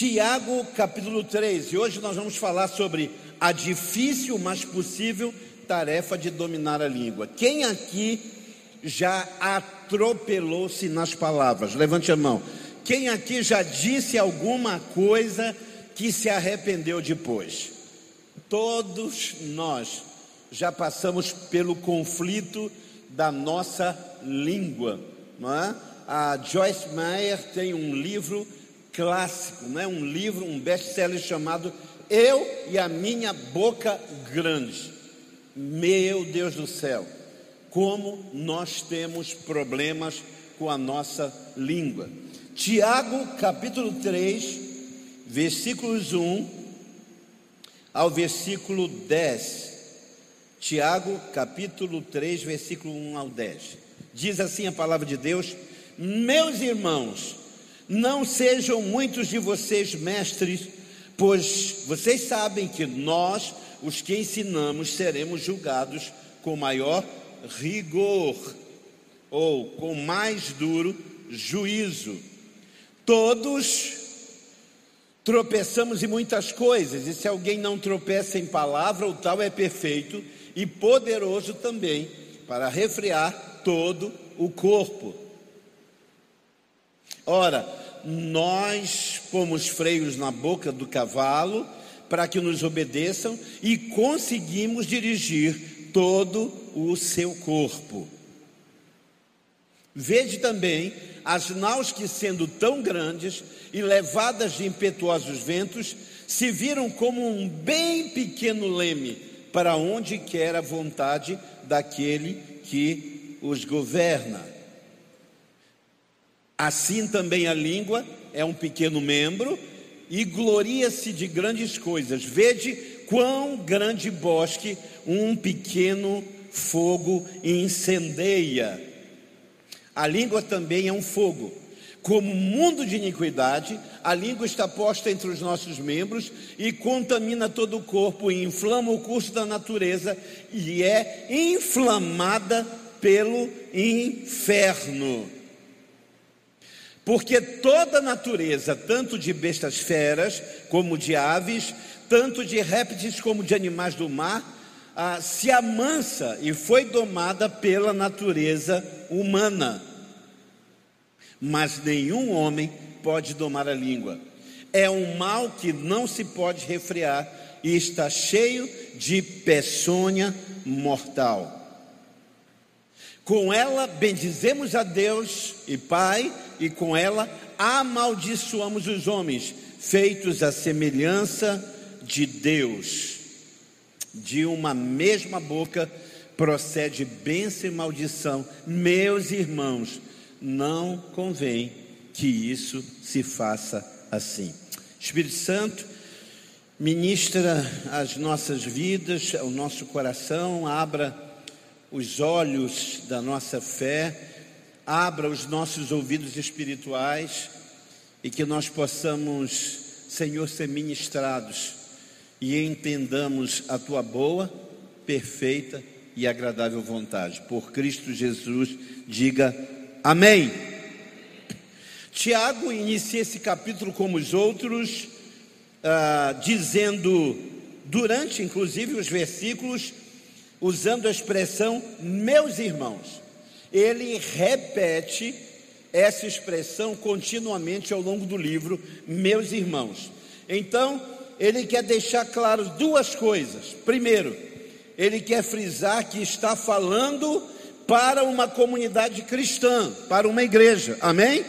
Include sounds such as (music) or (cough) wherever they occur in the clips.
Tiago capítulo 3, e hoje nós vamos falar sobre a difícil, mas possível tarefa de dominar a língua. Quem aqui já atropelou-se nas palavras? Levante a mão. Quem aqui já disse alguma coisa que se arrependeu depois? Todos nós já passamos pelo conflito da nossa língua, não é? A Joyce Meyer tem um livro clássico, né? um livro, um best-seller chamado Eu e a Minha Boca Grande. Meu Deus do céu, como nós temos problemas com a nossa língua. Tiago, capítulo 3, versículos 1 ao versículo 10. Tiago, capítulo 3, versículo 1 ao 10. Diz assim a palavra de Deus: Meus irmãos, não sejam muitos de vocês mestres, pois vocês sabem que nós, os que ensinamos, seremos julgados com maior rigor ou com mais duro juízo. Todos tropeçamos em muitas coisas, e se alguém não tropeça em palavra, o tal é perfeito e poderoso também para refrear todo o corpo. Ora, nós pomos freios na boca do cavalo para que nos obedeçam e conseguimos dirigir todo o seu corpo. Vede também as naus que, sendo tão grandes e levadas de impetuosos ventos, se viram como um bem pequeno leme para onde quer a vontade daquele que os governa. Assim também a língua é um pequeno membro e gloria-se de grandes coisas. Vede quão grande bosque um pequeno fogo incendeia. A língua também é um fogo. Como mundo de iniquidade, a língua está posta entre os nossos membros e contamina todo o corpo e inflama o curso da natureza e é inflamada pelo inferno. Porque toda a natureza, tanto de bestas feras como de aves, tanto de répteis como de animais do mar, ah, se amansa e foi domada pela natureza humana. Mas nenhum homem pode domar a língua. É um mal que não se pode refrear e está cheio de peçonha mortal. Com ela bendizemos a Deus e Pai, e com ela amaldiçoamos os homens, feitos à semelhança de Deus. De uma mesma boca procede bênção e maldição. Meus irmãos, não convém que isso se faça assim. Espírito Santo, ministra as nossas vidas, o nosso coração, abra os olhos da nossa fé, abra os nossos ouvidos espirituais e que nós possamos, Senhor, ser ministrados e entendamos a tua boa, perfeita e agradável vontade. Por Cristo Jesus, diga amém. Tiago inicia esse capítulo como os outros, ah, dizendo, durante inclusive os versículos, usando a expressão meus irmãos. Ele repete essa expressão continuamente ao longo do livro, meus irmãos. Então, ele quer deixar claro duas coisas. Primeiro, ele quer frisar que está falando para uma comunidade cristã, para uma igreja. Amém?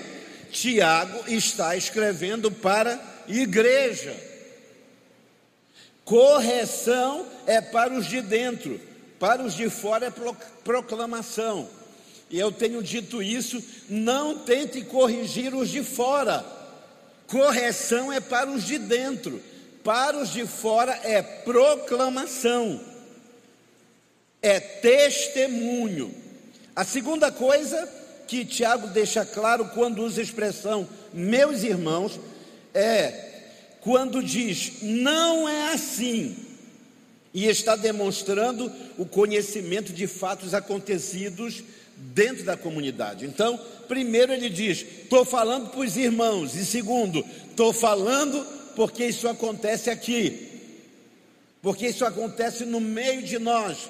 Tiago está escrevendo para igreja. Correção é para os de dentro para os de fora é proclamação. E eu tenho dito isso, não tente corrigir os de fora. Correção é para os de dentro. Para os de fora é proclamação. É testemunho. A segunda coisa que Tiago deixa claro quando usa a expressão meus irmãos é quando diz não é assim e está demonstrando o conhecimento de fatos acontecidos dentro da comunidade. Então, primeiro ele diz: estou falando para os irmãos, e segundo, Estou falando porque isso acontece aqui, porque isso acontece no meio de nós.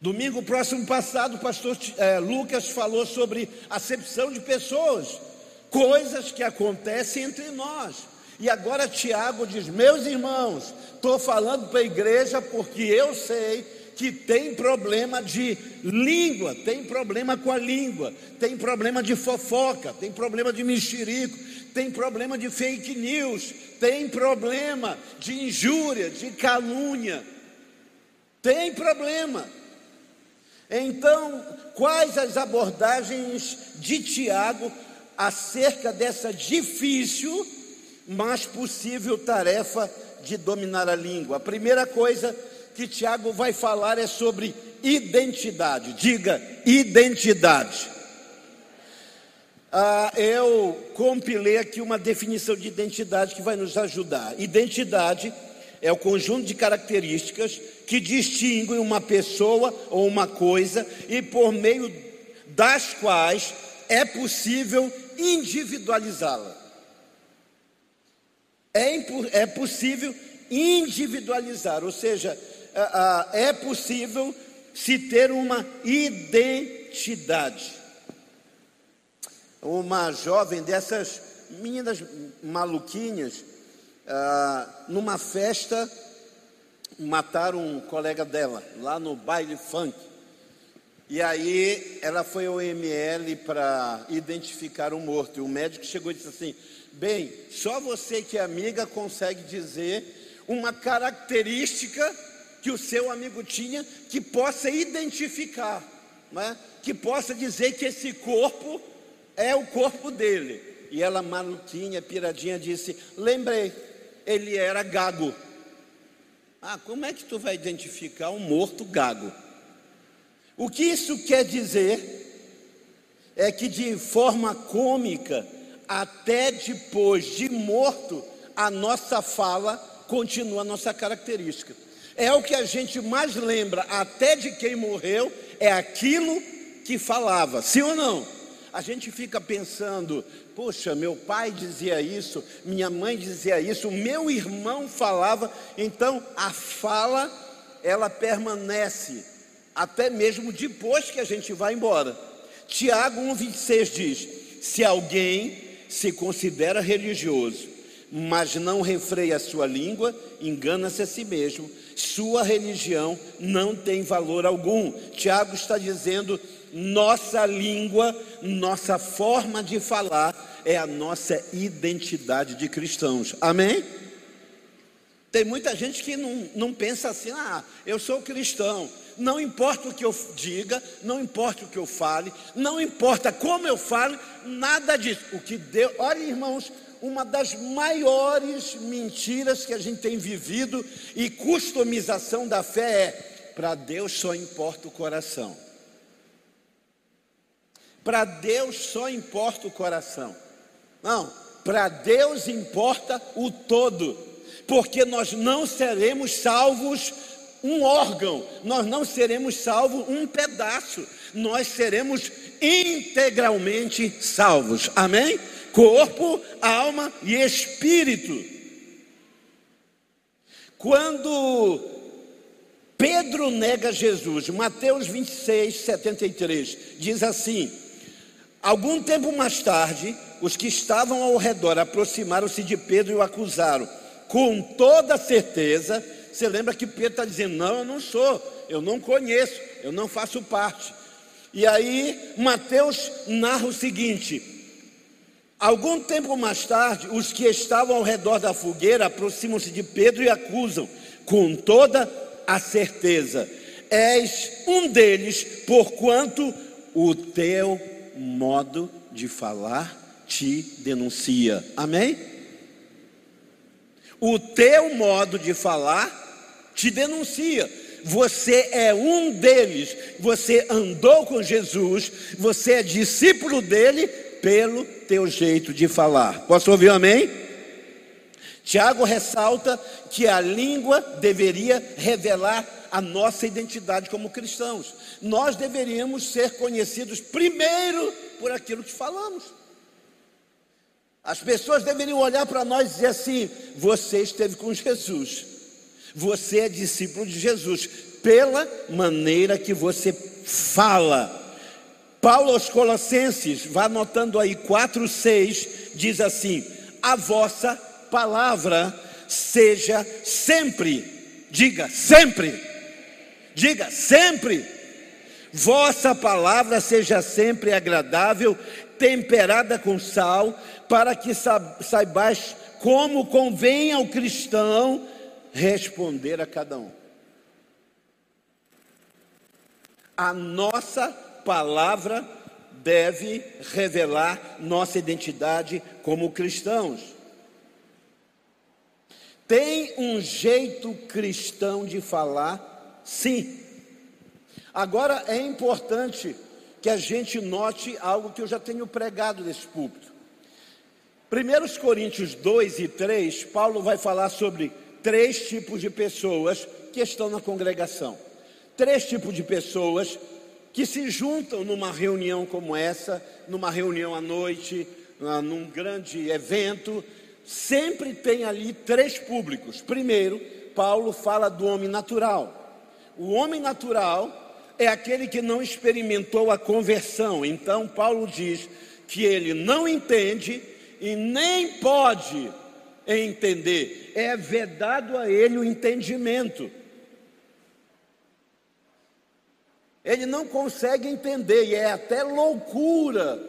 Domingo próximo passado, o pastor é, Lucas falou sobre acepção de pessoas, coisas que acontecem entre nós. E agora Tiago diz: Meus irmãos, estou falando para a igreja porque eu sei que tem problema de língua, tem problema com a língua, tem problema de fofoca, tem problema de mexerico, tem problema de fake news, tem problema de injúria, de calúnia, tem problema. Então, quais as abordagens de Tiago acerca dessa difícil, mas possível tarefa de dominar a língua? A primeira coisa que Tiago vai falar é sobre identidade. Diga, identidade. Ah, eu compilei aqui uma definição de identidade que vai nos ajudar. Identidade é o conjunto de características que distinguem uma pessoa ou uma coisa e por meio das quais é possível individualizá-la. É, é possível individualizar, ou seja, é possível se ter uma identidade. Uma jovem dessas meninas maluquinhas, numa festa, mataram um colega dela, lá no baile funk. E aí ela foi ao ML para identificar o morto. E o médico chegou e disse assim: Bem, só você que é amiga consegue dizer uma característica que o seu amigo tinha que possa identificar, né? que possa dizer que esse corpo é o corpo dele. E ela, maluquinha, piradinha, disse: Lembrei, ele era gago. Ah, como é que tu vai identificar um morto gago? O que isso quer dizer é que de forma cômica, até depois de morto, a nossa fala continua a nossa característica é o que a gente mais lembra, até de quem morreu, é aquilo que falava, sim ou não? A gente fica pensando, poxa, meu pai dizia isso, minha mãe dizia isso, meu irmão falava, então a fala, ela permanece, até mesmo depois que a gente vai embora. Tiago 1,26 diz: Se alguém se considera religioso, mas não refreia a sua língua, engana-se a si mesmo sua religião não tem valor algum. Tiago está dizendo: nossa língua, nossa forma de falar é a nossa identidade de cristãos. Amém? Tem muita gente que não, não pensa assim, ah, eu sou cristão. Não importa o que eu diga, não importa o que eu fale, não importa como eu fale, nada disso. O que Deus, olha, irmãos, uma das maiores mentiras que a gente tem vivido e customização da fé é: para Deus só importa o coração. Para Deus só importa o coração. Não, para Deus importa o todo, porque nós não seremos salvos um órgão, nós não seremos salvos um pedaço, nós seremos integralmente salvos. Amém? Corpo, alma e espírito. Quando Pedro nega Jesus, Mateus 26, 73, diz assim: Algum tempo mais tarde, os que estavam ao redor aproximaram-se de Pedro e o acusaram, com toda certeza. Você lembra que Pedro está dizendo: Não, eu não sou, eu não conheço, eu não faço parte. E aí, Mateus narra o seguinte: Algum tempo mais tarde, os que estavam ao redor da fogueira aproximam-se de Pedro e acusam, com toda a certeza: És um deles, porquanto o teu modo de falar te denuncia. Amém? O teu modo de falar te denuncia. Você é um deles, você andou com Jesus, você é discípulo dele pelo teu jeito de falar. Posso ouvir um amém? Tiago ressalta que a língua deveria revelar a nossa identidade como cristãos. Nós deveríamos ser conhecidos primeiro por aquilo que falamos. As pessoas deveriam olhar para nós e dizer assim: você esteve com Jesus, você é discípulo de Jesus, pela maneira que você fala. Paulo aos Colossenses, vá anotando aí 4, 6, diz assim: a vossa palavra seja sempre, diga sempre, diga sempre, vossa palavra seja sempre agradável, temperada com sal, para que saibais como convém ao cristão responder a cada um. A nossa palavra deve revelar nossa identidade como cristãos. Tem um jeito cristão de falar? Sim. Agora é importante que a gente note algo que eu já tenho pregado nesse púlpito. 1 Coríntios 2 e 3, Paulo vai falar sobre três tipos de pessoas que estão na congregação. Três tipos de pessoas que se juntam numa reunião como essa, numa reunião à noite, num grande evento, sempre tem ali três públicos. Primeiro, Paulo fala do homem natural. O homem natural é aquele que não experimentou a conversão. Então, Paulo diz que ele não entende e nem pode entender, é vedado a ele o entendimento. Ele não consegue entender, e é até loucura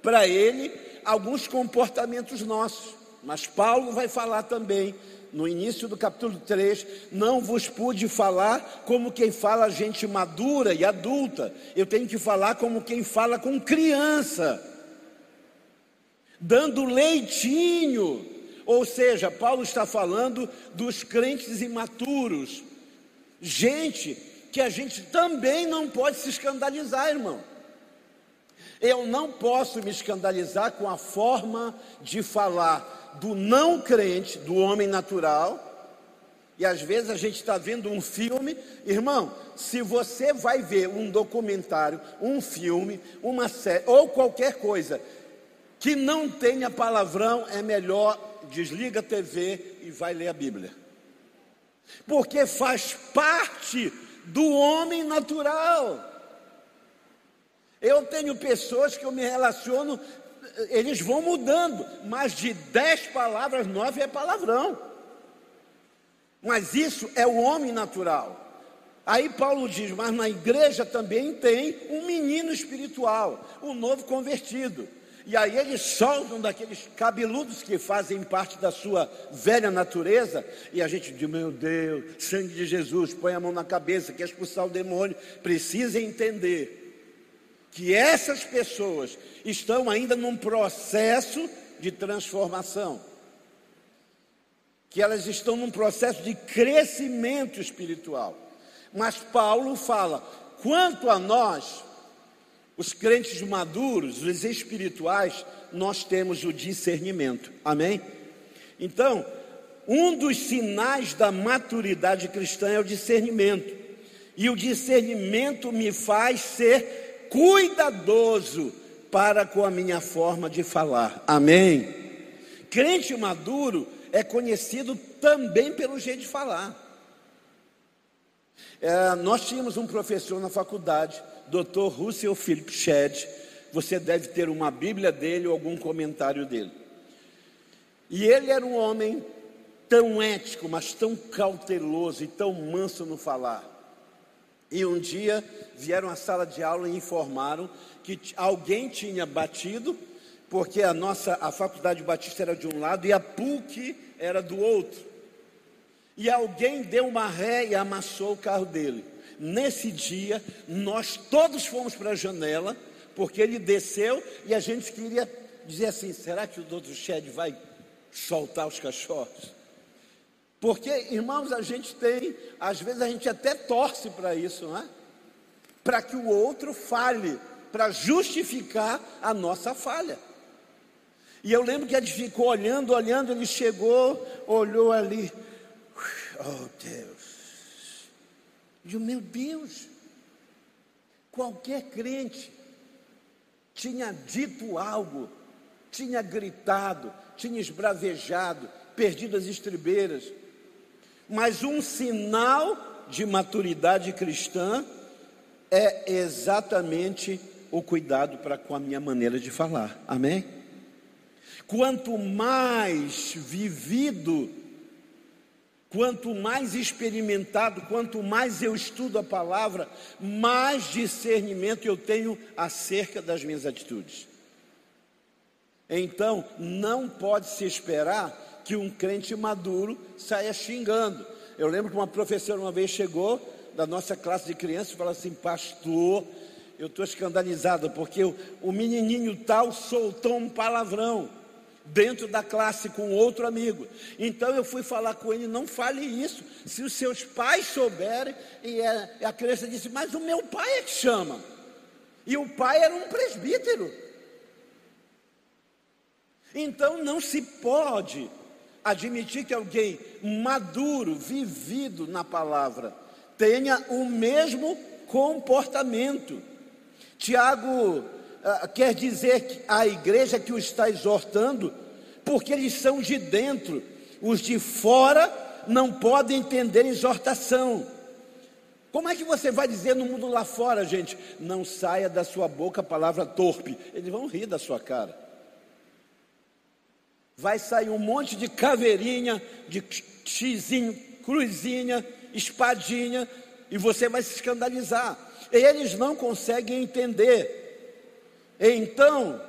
para ele alguns comportamentos nossos. Mas Paulo vai falar também no início do capítulo 3, não vos pude falar como quem fala gente madura e adulta, eu tenho que falar como quem fala com criança, dando leitinho, ou seja, Paulo está falando dos crentes imaturos, gente que a gente também não pode se escandalizar, irmão. Eu não posso me escandalizar com a forma de falar do não crente, do homem natural, e às vezes a gente está vendo um filme, irmão, se você vai ver um documentário, um filme, uma série, ou qualquer coisa que não tenha palavrão, é melhor desliga a TV e vai ler a Bíblia. Porque faz parte do homem natural. Eu tenho pessoas que eu me relaciono eles vão mudando, mas de dez palavras, nove é palavrão. Mas isso é o homem natural. Aí Paulo diz: mas na igreja também tem um menino espiritual, um novo convertido. E aí eles soltam daqueles cabeludos que fazem parte da sua velha natureza, e a gente diz: meu Deus, sangue de Jesus, põe a mão na cabeça, quer expulsar o demônio. Precisa entender que essas pessoas estão ainda num processo de transformação, que elas estão num processo de crescimento espiritual. Mas Paulo fala: quanto a nós, os crentes maduros, os espirituais, nós temos o discernimento. Amém? Então, um dos sinais da maturidade cristã é o discernimento. E o discernimento me faz ser cuidadoso para com a minha forma de falar. Amém? Crente maduro é conhecido também pelo jeito de falar. É, nós tínhamos um professor na faculdade, Dr. Russell Philip Shedd. Você deve ter uma Bíblia dele ou algum comentário dele. E ele era um homem tão ético, mas tão cauteloso e tão manso no falar. E um dia vieram à sala de aula e informaram que alguém tinha batido, porque a nossa a faculdade batista era de um lado e a PUC era do outro. E alguém deu uma ré e amassou o carro dele. Nesse dia, nós todos fomos para a janela, porque ele desceu e a gente queria dizer assim: será que o doutor Shed vai soltar os cachorros? Porque, irmãos, a gente tem, às vezes a gente até torce para isso, não é? Para que o outro fale, para justificar a nossa falha. E eu lembro que gente ficou olhando, olhando, ele chegou, olhou ali. Oh Deus. E o meu Deus. Qualquer crente tinha dito algo tinha gritado, tinha esbravejado, perdido as estribeiras. Mas um sinal de maturidade cristã é exatamente o cuidado para com a minha maneira de falar. Amém? Quanto mais vivido, quanto mais experimentado, quanto mais eu estudo a palavra, mais discernimento eu tenho acerca das minhas atitudes. Então, não pode se esperar que um crente maduro saia xingando. Eu lembro que uma professora uma vez chegou da nossa classe de crianças e falou assim: Pastor, eu estou escandalizado porque o, o menininho tal soltou um palavrão dentro da classe com outro amigo. Então eu fui falar com ele: não fale isso. Se os seus pais souberem, e a, criança disse: Mas o meu pai é que chama. E o pai era um presbítero. Então não se pode admitir que alguém maduro, vivido na palavra, tenha o mesmo comportamento. Tiago quer dizer a igreja que o está exortando, porque eles são de dentro, os de fora não podem entender exortação. Como é que você vai dizer no mundo lá fora, gente? Não saia da sua boca a palavra torpe. Eles vão rir da sua cara vai sair um monte de caveirinha, de xizinho, cruzinha, espadinha, e você vai se escandalizar. Eles não conseguem entender. Então,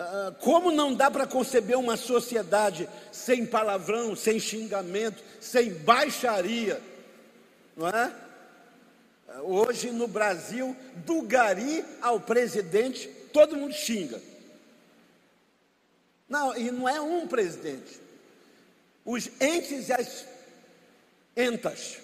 ah, como não dá para conceber uma sociedade sem palavrão, sem xingamento, sem baixaria, não é? Hoje no Brasil, do gari ao presidente, todo mundo xinga. Não, e não é um presidente. Os entes e as entas.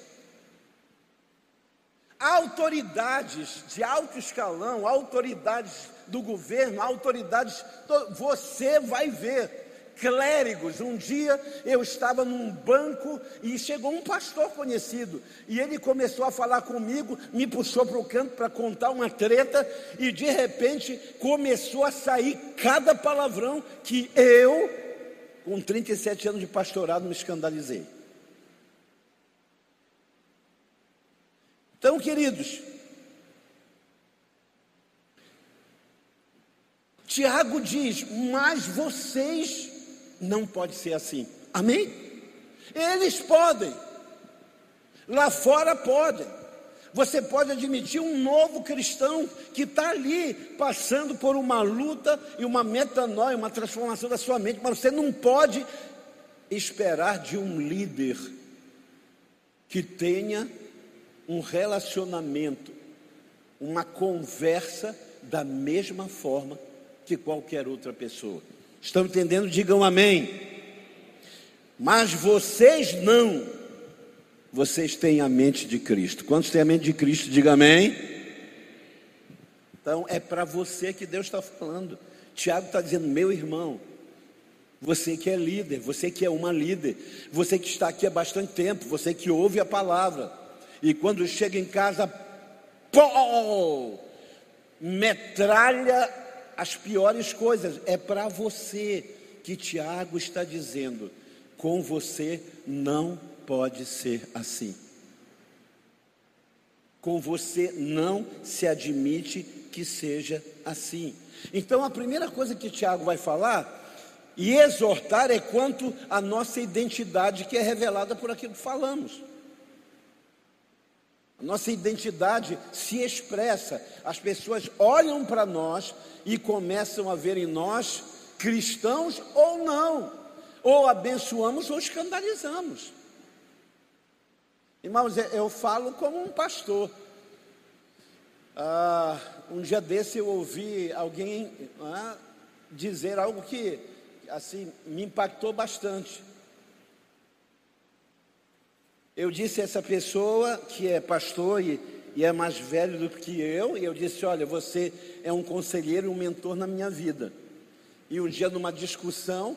Autoridades de alto escalão, autoridades do governo, autoridades. Você vai ver clérigos. Um dia eu estava num banco e chegou um pastor conhecido. E ele começou a falar comigo, me puxou para o canto para contar uma treta. E de repente começou a sair cada palavrão que eu, com 37 anos de pastorado, me escandalizei. Então, queridos, Tiago diz: Mas vocês não pode ser assim. Amém? Eles podem. Lá fora podem. Você pode admitir um novo cristão que está ali passando por uma luta e uma metanoia, uma transformação da sua mente, mas você não pode esperar de um líder que tenha um relacionamento, uma conversa da mesma forma que qualquer outra pessoa. Estão entendendo? Digam amém. Mas vocês não. Vocês têm a mente de Cristo. Quantos têm a mente de Cristo? Diga amém. Então é para você que Deus está falando. Tiago está dizendo, meu irmão, você que é líder, você que é uma líder, você que está aqui há bastante tempo, você que ouve a palavra, e quando chega em casa, pô, metralha as piores coisas. É para você que Tiago está dizendo: com você não pode ser assim. Com você não se admite que seja assim. Então a primeira coisa que Tiago vai falar e exortar é quanto à nossa identidade que é revelada por aquilo que falamos. Nossa identidade se expressa, as pessoas olham para nós e começam a ver em nós cristãos ou não, ou abençoamos ou escandalizamos. Irmãos, eu falo como um pastor. Ah, um dia desse eu ouvi alguém ah, dizer algo que assim me impactou bastante. Eu disse a essa pessoa que é pastor e, e é mais velho do que eu, e eu disse: Olha, você é um conselheiro e um mentor na minha vida. E um dia, numa discussão,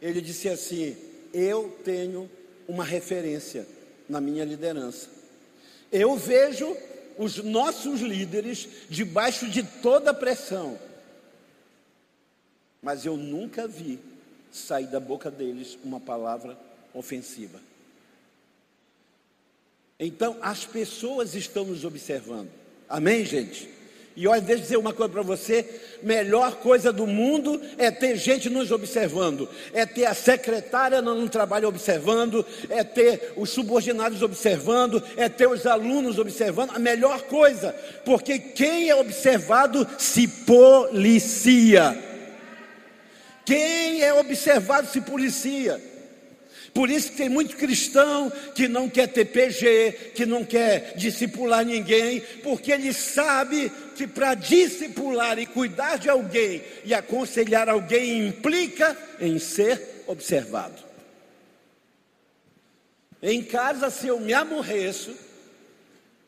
ele disse assim: Eu tenho uma referência na minha liderança. Eu vejo os nossos líderes debaixo de toda pressão. mas eu nunca vi sair da boca deles uma palavra ofensiva. Então, as pessoas estão nos observando. Amém, gente? E olha, deixa eu dizer uma coisa para você: melhor coisa do mundo é ter gente nos observando, é ter a secretária no trabalho observando, é ter os subordinados observando, é ter os alunos observando. A melhor coisa, porque quem é observado se policia. Quem é observado se policia. Por isso que tem muito cristão que não quer ter PG, que não quer discipular ninguém, porque ele sabe que para discipular e cuidar de alguém e aconselhar alguém implica em ser observado. Em casa, se eu me aborreço,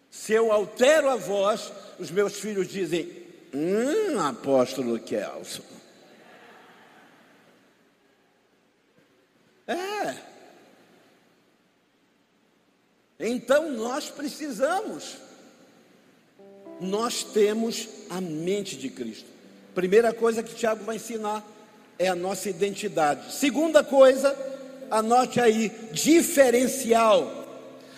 se eu altero a voz, os meus filhos dizem: Hum, apóstolo Kelson. É. Então nós precisamos. Nós temos a mente de Cristo. Primeira coisa que Tiago vai ensinar é a nossa identidade. Segunda coisa, anote aí, diferencial.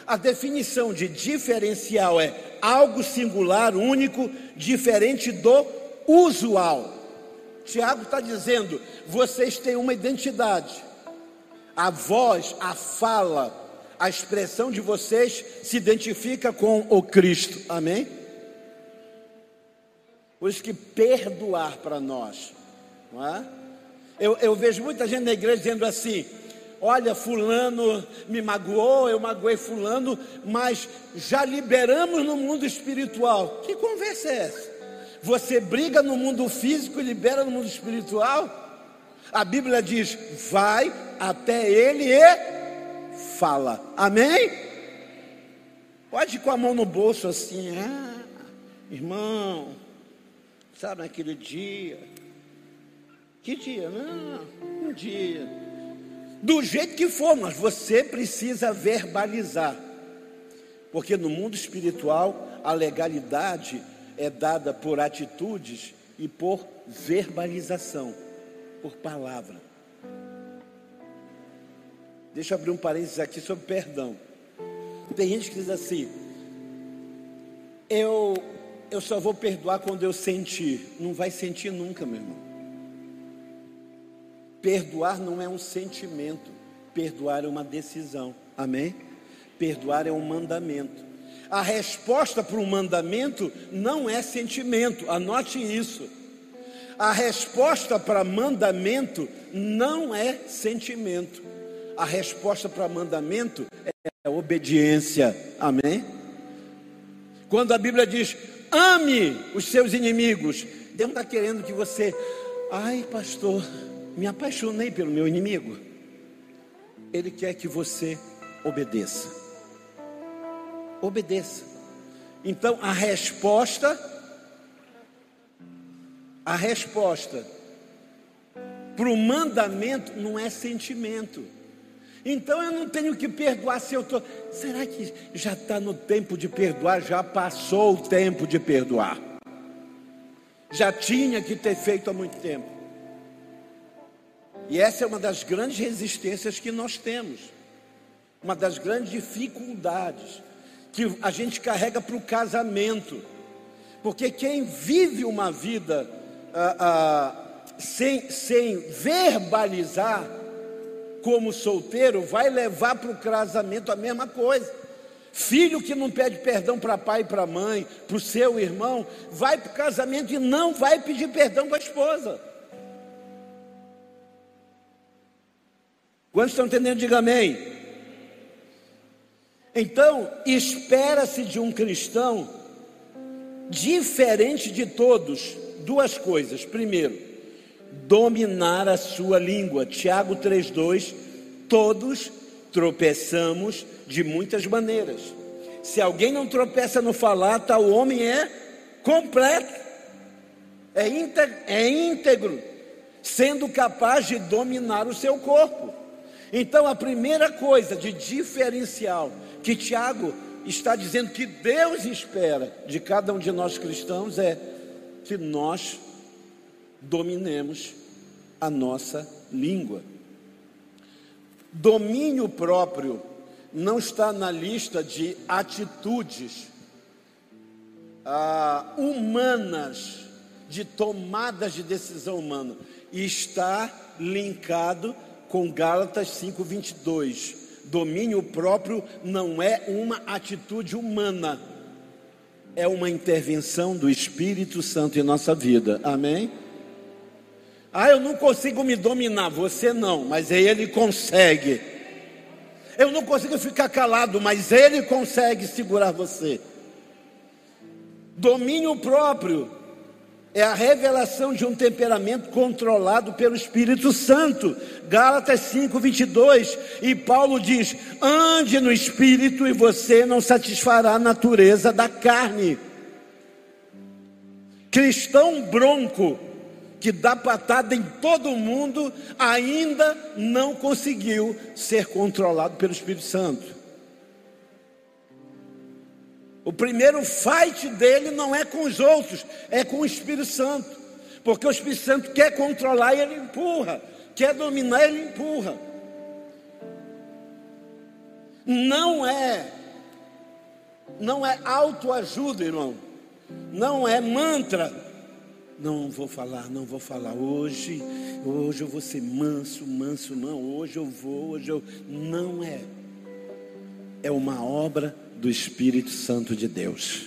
A definição de diferencial é algo singular, único, diferente do usual. Tiago está dizendo: vocês têm uma identidade. A voz, a fala, a expressão de vocês se identifica com o Cristo. Amém? Por isso que perdoar para nós, não é? Eu, eu vejo muita gente na igreja dizendo assim: olha, Fulano me magoou, eu magoei Fulano, mas já liberamos no mundo espiritual. Que conversa é essa? Você briga no mundo físico e libera no mundo espiritual? A Bíblia diz: vai até ele e fala. Amém? Pode ir com a mão no bolso assim, ah, irmão, sabe naquele dia. Que dia? Não, um dia. Do jeito que for, mas você precisa verbalizar. Porque no mundo espiritual, a legalidade é dada por atitudes e por verbalização, por palavra. Deixa eu abrir um parênteses aqui sobre perdão. Tem gente que diz assim: eu, eu só vou perdoar quando eu sentir. Não vai sentir nunca, meu irmão. Perdoar não é um sentimento, perdoar é uma decisão. Amém? Perdoar é um mandamento. A resposta para um mandamento não é sentimento, anote isso. A resposta para mandamento não é sentimento a resposta para mandamento é obediência. Amém? Quando a Bíblia diz, ame os seus inimigos, Deus está querendo que você, ai pastor, me apaixonei pelo meu inimigo. Ele quer que você obedeça. Obedeça. Então a resposta, a resposta para o mandamento não é sentimento. Então eu não tenho que perdoar se eu estou. Será que já está no tempo de perdoar? Já passou o tempo de perdoar. Já tinha que ter feito há muito tempo. E essa é uma das grandes resistências que nós temos. Uma das grandes dificuldades que a gente carrega para o casamento. Porque quem vive uma vida ah, ah, sem, sem verbalizar, como solteiro, vai levar para o casamento a mesma coisa. Filho que não pede perdão para pai e para mãe, para o seu irmão, vai para o casamento e não vai pedir perdão para a esposa. Quantos estão entendendo? Diga amém. Então, espera-se de um cristão, diferente de todos, duas coisas. Primeiro, dominar a sua língua. Tiago 3:2, todos tropeçamos de muitas maneiras. Se alguém não tropeça no falar, tal homem é completo, é íntegro, é íntegro, sendo capaz de dominar o seu corpo. Então, a primeira coisa de diferencial que Tiago está dizendo que Deus espera de cada um de nós cristãos é que nós dominemos a nossa língua. Domínio próprio não está na lista de atitudes ah, humanas, de tomadas de decisão humana, está linkado com Gálatas 5:22. Domínio próprio não é uma atitude humana, é uma intervenção do Espírito Santo em nossa vida. Amém? Ah, eu não consigo me dominar, você não, mas ele consegue. Eu não consigo ficar calado, mas ele consegue segurar você. Domínio próprio é a revelação de um temperamento controlado pelo Espírito Santo. Gálatas 5, 22. E Paulo diz: ande no Espírito e você não satisfará a natureza da carne. Cristão bronco, que dá patada em todo mundo, ainda não conseguiu ser controlado pelo Espírito Santo. O primeiro fight dele não é com os outros, é com o Espírito Santo. Porque o Espírito Santo quer controlar e ele empurra, quer dominar ele empurra. Não é não é autoajuda, irmão. Não é mantra. Não vou falar, não vou falar hoje. Hoje eu vou ser manso, manso, não. Hoje eu vou, hoje eu não é. É uma obra do Espírito Santo de Deus.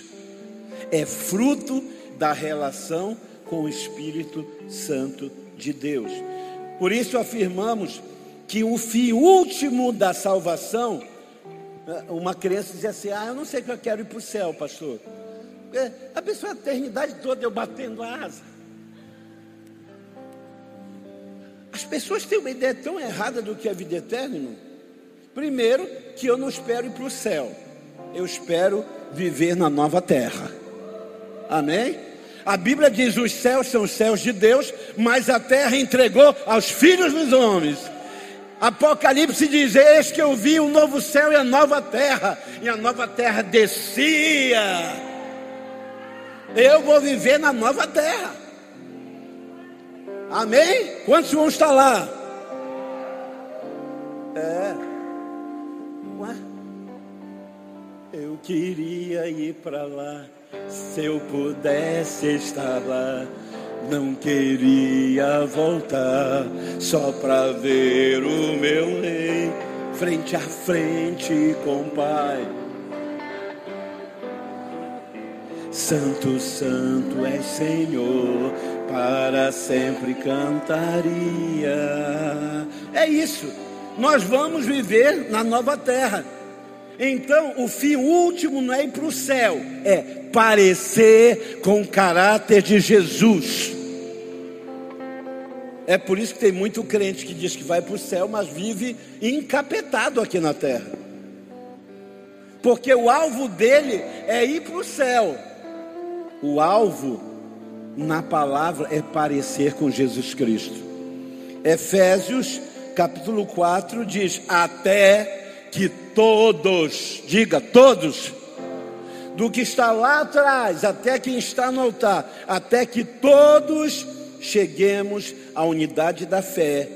É fruto da relação com o Espírito Santo de Deus. Por isso afirmamos que o fim último da salvação, eh, uma criança diz assim: Ah, eu não sei que eu quero ir para o céu, pastor. É, a pessoa a eternidade toda eu batendo a asa. As pessoas têm uma ideia tão errada do que é a vida eterna, irmão. Primeiro, que eu não espero ir para o céu eu espero viver na nova terra. Amém? A Bíblia diz: os céus são os céus de Deus, mas a terra entregou aos filhos dos homens. Apocalipse diz: Eis que eu vi um novo céu e a nova terra, e a nova terra descia. Eu vou viver na nova terra. Amém? Quantos vão estar lá? É. Eu queria ir para lá, se eu pudesse estar lá. Não queria voltar só para ver o meu rei frente a frente com o Pai. Santo, Santo é Senhor, para sempre cantaria. É isso, nós vamos viver na nova terra. Então, o fim último não é ir para o céu, é parecer com o caráter de Jesus. É por isso que tem muito crente que diz que vai para o céu, mas vive encapetado aqui na terra. Porque o alvo dele é ir para o céu. O alvo, na palavra, é parecer com Jesus Cristo. Efésios capítulo 4 diz: Até que todos, diga todos, do que está lá atrás até quem está no altar, até que todos cheguemos à unidade da fé,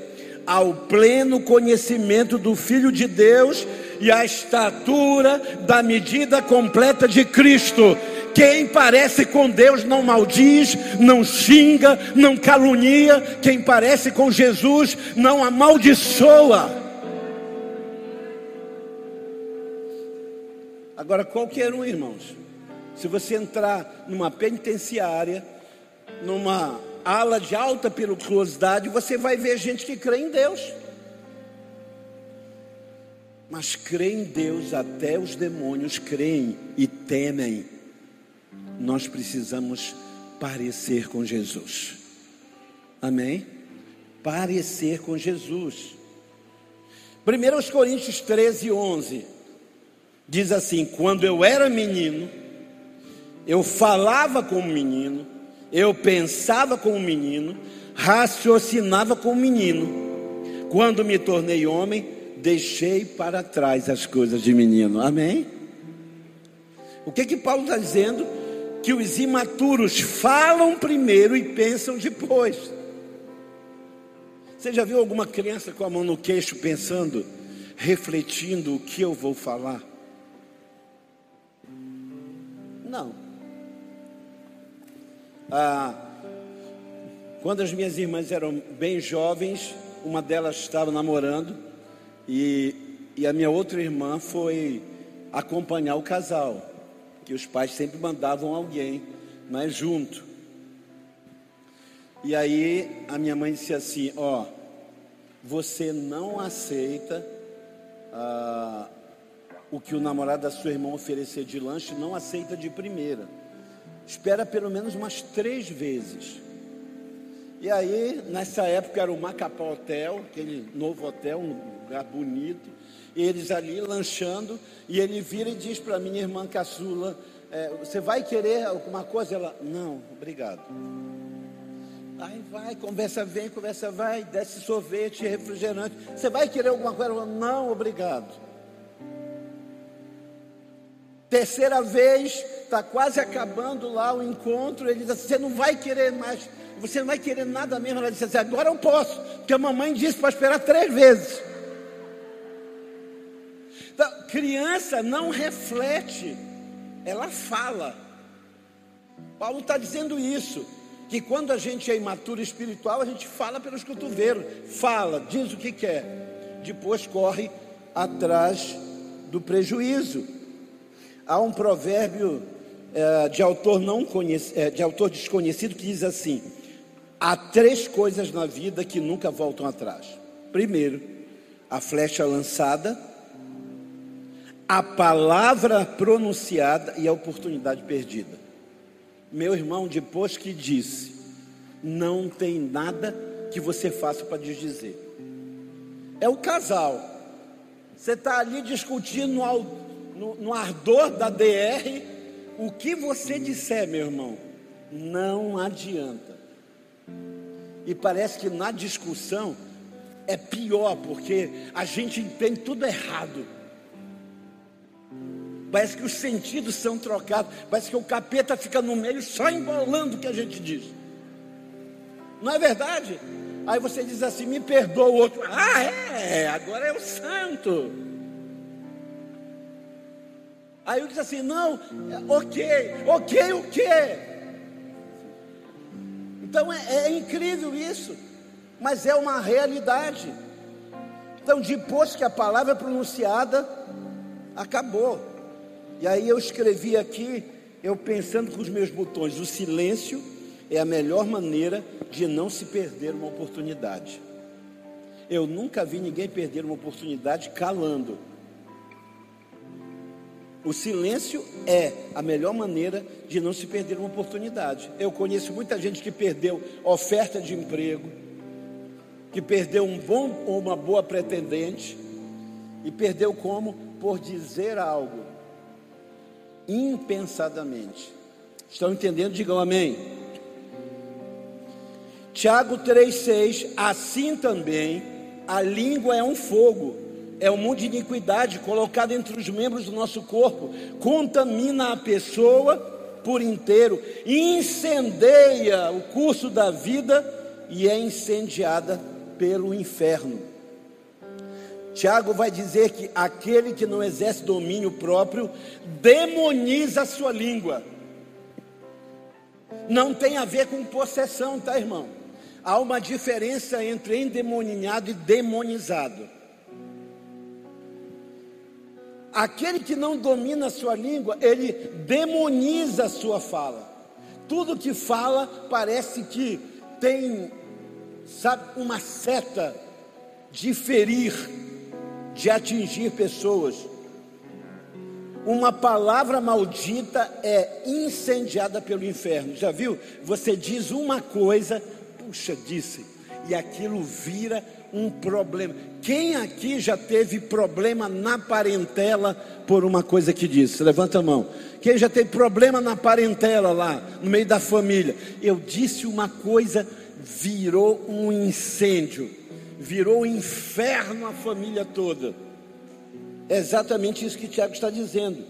ao pleno conhecimento do Filho de Deus e à estatura da medida completa de Cristo. Quem parece com Deus não maldiz, não xinga, não calunia. Quem parece com Jesus não amaldiçoa. Agora, qualquer um, irmãos, se você entrar numa penitenciária, numa ala de alta periculosidade, você vai ver gente que crê em Deus. Mas crê em Deus, até os demônios creem e temem. Nós precisamos parecer com Jesus. Amém? Parecer com Jesus. 1 Coríntios 13, 11 diz assim: quando eu era menino, eu falava como menino, eu pensava como menino, raciocinava como menino. Quando me tornei homem, deixei para trás as coisas de menino. Amém? O que que Paulo está dizendo? Que os imaturos falam primeiro e pensam depois. Você já viu alguma criança com a mão no queixo pensando, refletindo o que eu vou falar? Não. Ah, quando as minhas irmãs eram bem jovens, uma delas estava namorando e, e a minha outra irmã foi acompanhar o casal, que os pais sempre mandavam alguém, mas junto. E aí a minha mãe disse assim: Ó, você não aceita ah, o que o namorado da sua irmã oferecer de lanche, não aceita de primeira. Espera pelo menos umas três vezes. E aí, nessa época era o Macapá Hotel, aquele novo hotel, um lugar bonito. Eles ali lanchando, e ele vira e diz para minha irmã caçula: é, Você vai querer alguma coisa? Ela, não, obrigado. Aí vai, conversa vem, conversa vai, desce sorvete, refrigerante. Você vai querer alguma coisa? Ela, não, obrigado. Terceira vez, está quase acabando lá o encontro. Ele diz assim: Você não vai querer mais, você não vai querer nada mesmo. Ela disse assim: Agora eu posso, porque a mamãe disse para esperar três vezes. Criança não reflete, ela fala. Paulo está dizendo isso, que quando a gente é imaturo espiritual, a gente fala pelos cotovelos, fala, diz o que quer, depois corre atrás do prejuízo. Há um provérbio é, de, autor não conhece, é, de autor desconhecido que diz assim: há três coisas na vida que nunca voltam atrás. Primeiro, a flecha lançada a palavra pronunciada e a oportunidade perdida. Meu irmão, depois que disse, não tem nada que você faça para desdizer. É o casal. Você está ali discutindo no, no, no ardor da DR. O que você disser, meu irmão, não adianta. E parece que na discussão é pior, porque a gente entende tudo errado. Parece que os sentidos são trocados. Parece que o capeta fica no meio só embolando o que a gente diz. Não é verdade? Aí você diz assim: me perdoa o outro. Ah, é, agora é o santo. Aí eu diz assim: não, ok, ok, o quê? Então é, é incrível isso, mas é uma realidade. Então, depois que a palavra é pronunciada, acabou. E aí eu escrevi aqui, eu pensando com os meus botões, o silêncio é a melhor maneira de não se perder uma oportunidade. Eu nunca vi ninguém perder uma oportunidade calando. O silêncio é a melhor maneira de não se perder uma oportunidade. Eu conheço muita gente que perdeu oferta de emprego, que perdeu um bom ou uma boa pretendente, e perdeu como? Por dizer algo impensadamente. Estão entendendo? Digam amém. Tiago 3,6: Assim também a língua é um fogo, é um mundo de iniquidade colocado entre os membros do nosso corpo, contamina a pessoa por inteiro, incendeia o curso da vida e é incendiada pelo inferno. Tiago vai dizer que aquele que não exerce domínio próprio demoniza a sua língua. Não tem a ver com possessão, tá, irmão? Há uma diferença entre endemoniado e demonizado. Aquele que não domina a sua língua, ele demoniza a sua fala. Tudo que fala parece que tem, sabe, uma seta de ferir de atingir pessoas. Uma palavra maldita é incendiada pelo inferno. Já viu? Você diz uma coisa, puxa, disse, e aquilo vira um problema. Quem aqui já teve problema na parentela por uma coisa que disse? Levanta a mão. Quem já teve problema na parentela lá, no meio da família? Eu disse uma coisa, virou um incêndio virou um inferno a família toda. É exatamente isso que Tiago está dizendo.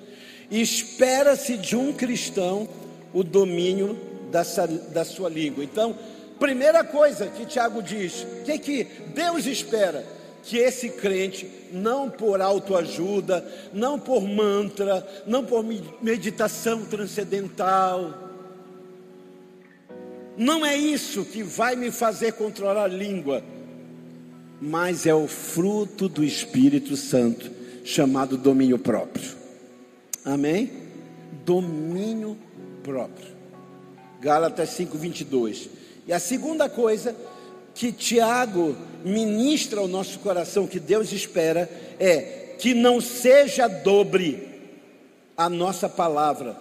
Espera-se de um cristão o domínio da, da sua língua. Então, Primeira coisa que Tiago diz, o que, que Deus espera? Que esse crente, não por autoajuda, não por mantra, não por meditação transcendental, não é isso que vai me fazer controlar a língua, mas é o fruto do Espírito Santo, chamado domínio próprio. Amém? Domínio próprio. Gálatas 5:22. E a segunda coisa que Tiago ministra ao nosso coração, que Deus espera, é que não seja dobre a nossa palavra.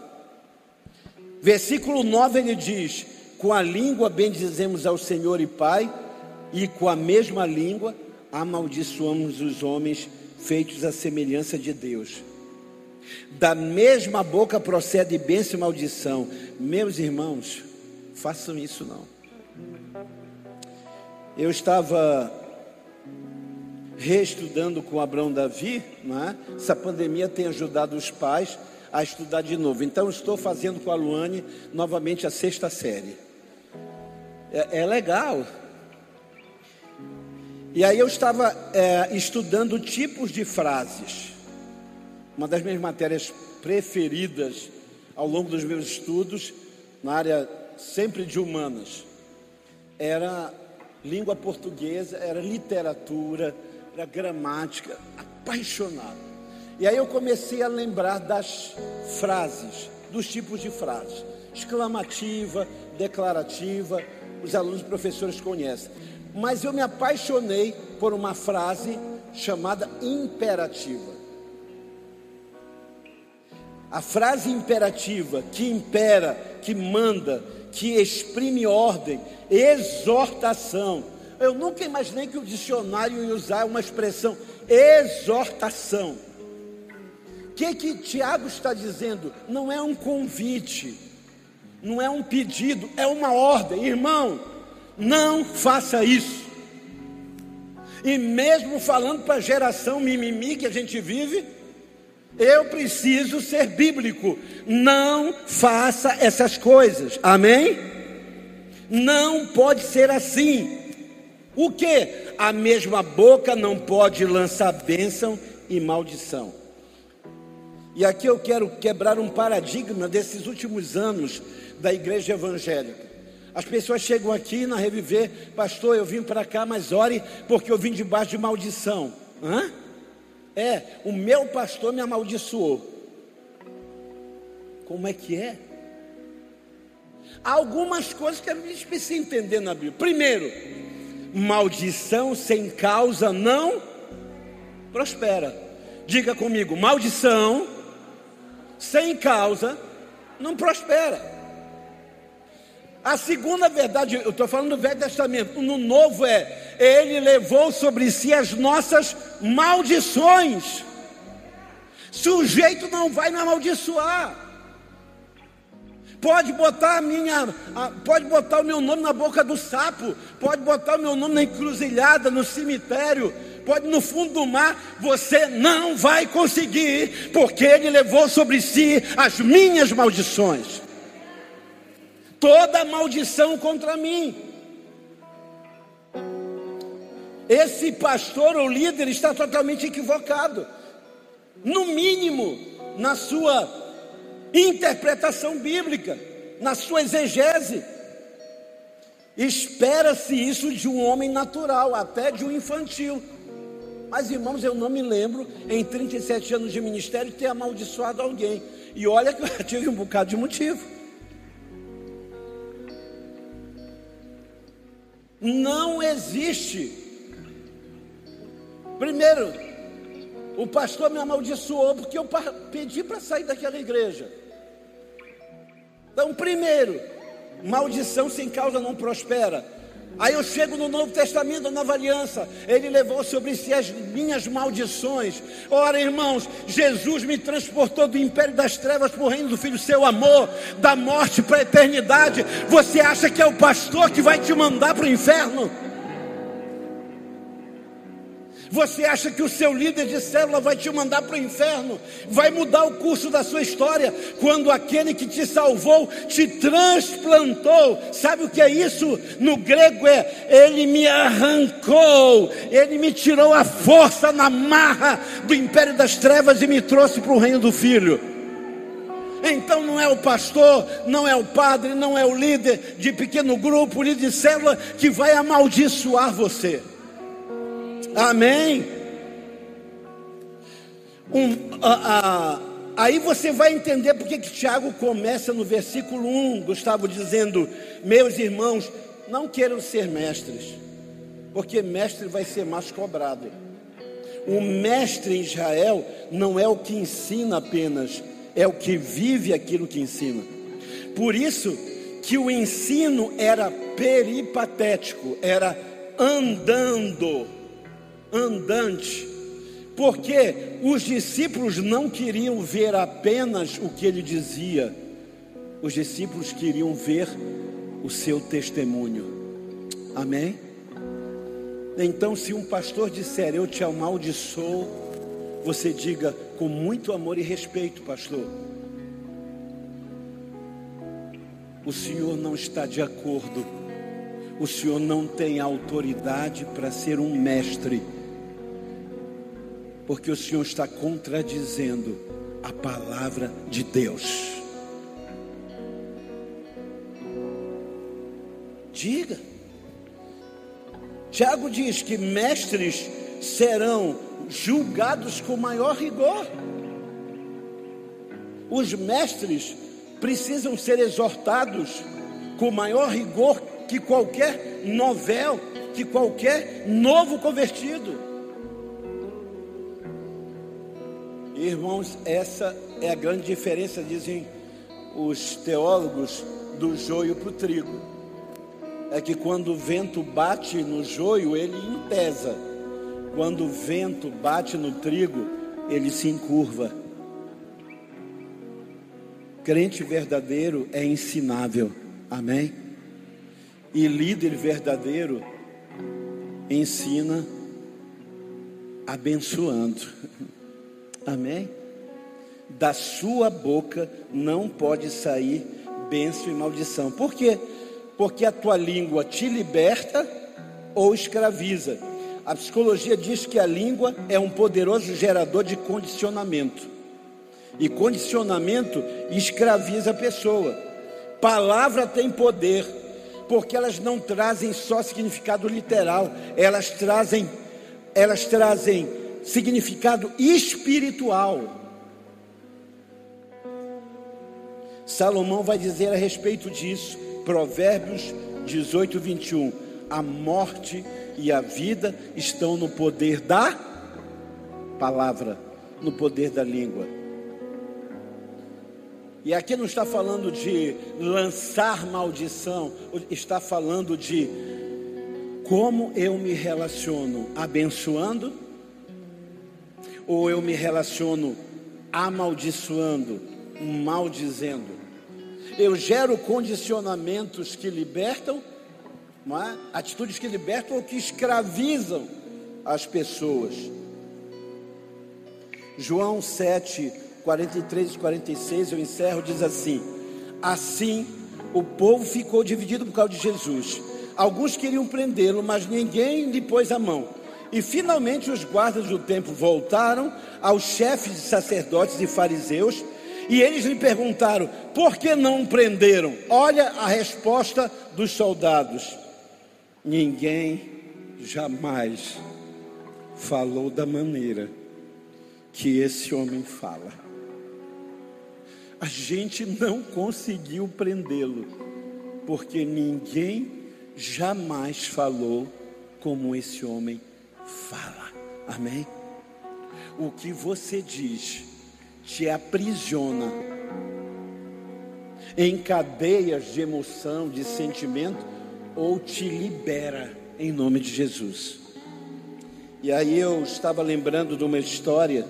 Versículo 9 ele diz: com a língua bendizemos ao Senhor e Pai, e com a mesma língua amaldiçoamos os homens feitos à semelhança de Deus. Da mesma boca procede bênção e maldição. Meus irmãos, façam isso não. Eu estava reestudando com Abraão Davi, não é? essa pandemia tem ajudado os pais a estudar de novo. Então, estou fazendo com a Luane novamente a sexta série. É, é legal. E aí eu estava é, estudando tipos de frases. Uma das minhas matérias preferidas ao longo dos meus estudos, na área sempre de humanas, era língua portuguesa, era literatura, era gramática, apaixonado. E aí eu comecei a lembrar das frases, dos tipos de frases: exclamativa, declarativa, os alunos e professores conhecem. Mas eu me apaixonei por uma frase chamada imperativa. A frase imperativa que impera, que manda, que exprime ordem, exortação. Eu nunca imaginei que o dicionário ia usar uma expressão exortação. O que que Tiago está dizendo? Não é um convite não é um pedido, é uma ordem. Irmão, não faça isso. E mesmo falando para a geração mimimi que a gente vive, eu preciso ser bíblico. Não faça essas coisas. Amém? Não pode ser assim. O que? A mesma boca não pode lançar bênção e maldição. E aqui eu quero quebrar um paradigma desses últimos anos da igreja evangélica. As pessoas chegam aqui na Reviver, pastor, eu vim para cá, mas ore, porque eu vim debaixo de maldição. Hã? É, o meu pastor me amaldiçoou. Como é que é? Há algumas coisas que a gente precisa entender na Bíblia. Primeiro, maldição sem causa não prospera. Diga comigo, maldição sem causa não prospera. A segunda verdade, eu estou falando do Velho Testamento, no Novo é: Ele levou sobre si as nossas maldições. Sujeito não vai me amaldiçoar. Pode botar a minha, a, pode botar o meu nome na boca do sapo, pode botar o meu nome na encruzilhada, no cemitério, pode no fundo do mar, você não vai conseguir, porque ele levou sobre si as minhas maldições toda maldição contra mim. Esse pastor ou líder está totalmente equivocado, no mínimo na sua interpretação bíblica, na sua exegese. Espera-se isso de um homem natural, até de um infantil. Mas irmãos, eu não me lembro em 37 anos de ministério ter amaldiçoado alguém. E olha que eu tive um bocado de motivo. Não existe. Primeiro, o pastor me amaldiçoou porque eu pedi para sair daquela igreja. Então, primeiro, maldição sem causa não prospera. Aí eu chego no Novo Testamento, na Nova Aliança, ele levou sobre si as minhas maldições. Ora, irmãos, Jesus me transportou do império das trevas para o reino do Filho, seu amor, da morte para a eternidade. Você acha que é o pastor que vai te mandar para o inferno? Você acha que o seu líder de célula vai te mandar para o inferno? Vai mudar o curso da sua história quando aquele que te salvou te transplantou. Sabe o que é isso? No grego é ele me arrancou, ele me tirou a força na marra do império das trevas e me trouxe para o reino do filho. Então não é o pastor, não é o padre, não é o líder de pequeno grupo, líder de célula que vai amaldiçoar você. Amém? Um, aí você vai entender porque que Tiago começa no versículo 1, Gustavo dizendo: Meus irmãos, não queiram ser mestres, porque mestre vai ser mais cobrado. O mestre em Israel não é o que ensina apenas, é o que vive aquilo que ensina. Por isso que o ensino era peripatético, era andando andante, porque os discípulos não queriam ver apenas o que ele dizia, os discípulos queriam ver o seu testemunho. Amém? Então, se um pastor disser eu te amaldiçoo, você diga com muito amor e respeito, pastor. O senhor não está de acordo, o senhor não tem autoridade para ser um mestre porque o Senhor está contradizendo a palavra de Deus. Diga. Tiago diz que mestres serão julgados com maior rigor. Os mestres precisam ser exortados com maior rigor que qualquer novel, que qualquer novo convertido. Irmãos, essa é a grande diferença, dizem os teólogos, do joio para o trigo. É que quando o vento bate no joio, ele empesa. Quando o vento bate no trigo, ele se encurva. Crente verdadeiro é ensinável. Amém? E líder verdadeiro ensina abençoando. (laughs) Amém? Da sua boca não pode sair bênção e maldição. Por quê? Porque a tua língua te liberta ou escraviza. A psicologia diz que a língua é um poderoso gerador de condicionamento. E condicionamento escraviza a pessoa. Palavra tem poder, porque elas não trazem só significado literal, elas trazem elas trazem significado espiritual. Salomão vai dizer a respeito disso, Provérbios 18, 21. A morte e a vida estão no poder da palavra, no poder da língua. E aqui não está falando de lançar maldição, está falando de como eu me relaciono abençoando ou eu me relaciono amaldiçoando, maldizendo? Eu gero condicionamentos que libertam, é? atitudes que libertam ou que escravizam as pessoas. João 7, 43 e 46, eu encerro, diz assim: Assim o povo ficou dividido por causa de Jesus. Alguns queriam prendê-lo, mas ninguém lhe pôs a mão. E finalmente os guardas do templo voltaram aos chefes de sacerdotes e fariseus e eles lhe perguntaram: por que não prenderam? Olha a resposta dos soldados: ninguém jamais falou da maneira que esse homem fala. A gente não conseguiu prendê-lo, porque ninguém jamais falou como esse homem fala. Amém? O que você diz te aprisiona em cadeias de emoção, de sentimento, ou te libera em nome de Jesus. E aí eu estava lembrando de uma história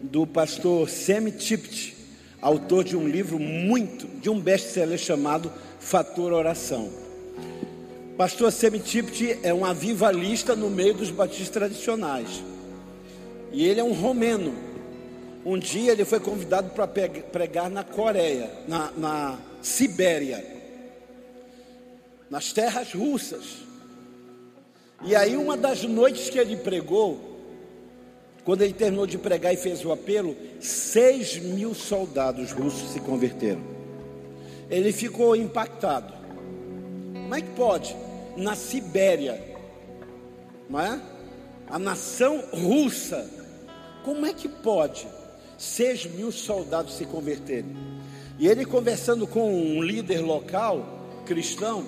do pastor Sam Tipt, autor de um livro muito, de um best-seller chamado Fator Oração. Pastor Semitipt é um avivalista no meio dos batistas tradicionais. E ele é um romeno. Um dia ele foi convidado para pregar na Coreia, na, na Sibéria, nas terras russas. E aí, uma das noites que ele pregou, quando ele terminou de pregar e fez o apelo, seis mil soldados russos se converteram. Ele ficou impactado. Como é que pode? Na Sibéria, não é? A nação russa, como é que pode seis mil soldados se converterem? E ele conversando com um líder local, cristão,